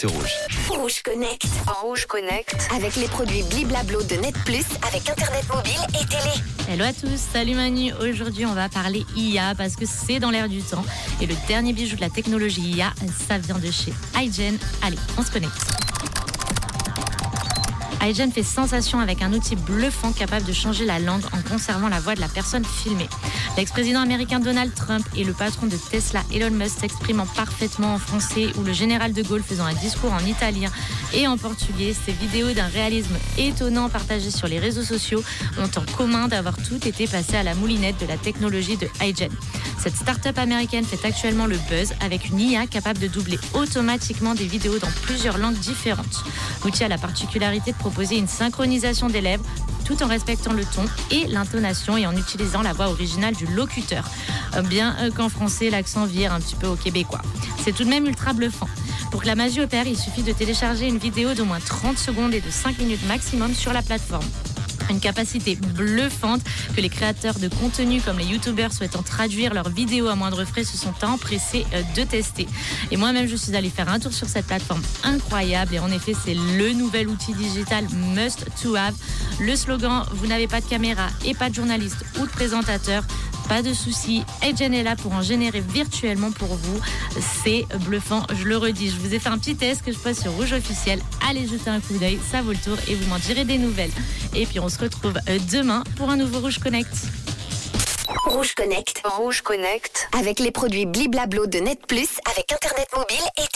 c'est rouge. Rouge Connect. En Rouge Connect. Avec les produits Bliblablo de Net Plus avec Internet mobile et télé. Hello à tous, salut Manu. Aujourd'hui, on va parler IA parce que c'est dans l'air du temps. Et le dernier bijou de la technologie IA, ça vient de chez iGen. Allez, on se connecte iGen fait sensation avec un outil bluffant capable de changer la langue en conservant la voix de la personne filmée. L'ex-président américain Donald Trump et le patron de Tesla Elon Musk s'exprimant parfaitement en français ou le général de Gaulle faisant un discours en italien et en portugais, ces vidéos d'un réalisme étonnant partagées sur les réseaux sociaux ont en commun d'avoir tout été passé à la moulinette de la technologie de iGen. Cette start-up américaine fait actuellement le buzz avec une IA capable de doubler automatiquement des vidéos dans plusieurs langues différentes. L'outil a la particularité de proposer une synchronisation des lèvres tout en respectant le ton et l'intonation et en utilisant la voix originale du locuteur. Euh, bien euh, qu'en français, l'accent vire un petit peu au québécois. C'est tout de même ultra bluffant. Pour que la magie opère, il suffit de télécharger une vidéo d'au moins 30 secondes et de 5 minutes maximum sur la plateforme une capacité bluffante que les créateurs de contenu comme les youtubeurs souhaitant traduire leurs vidéos à moindre frais se sont empressés euh, de tester. Et moi-même, je suis allée faire un tour sur cette plateforme incroyable et en effet, c'est le nouvel outil digital must to have. Le slogan, vous n'avez pas de caméra et pas de journaliste ou de présentateur, pas de souci, Edgen est là pour en générer virtuellement pour vous. C'est bluffant, je le redis. Je vous ai fait un petit test que je pose sur Rouge Officiel. Allez jeter un coup d'œil, ça vaut le tour et vous m'en direz des nouvelles. Et puis on se retrouve euh, demain pour un nouveau Rouge Connect. Rouge Connect. Rouge Connect. Avec les produits Bliblablo de Net Plus avec Internet mobile et télé.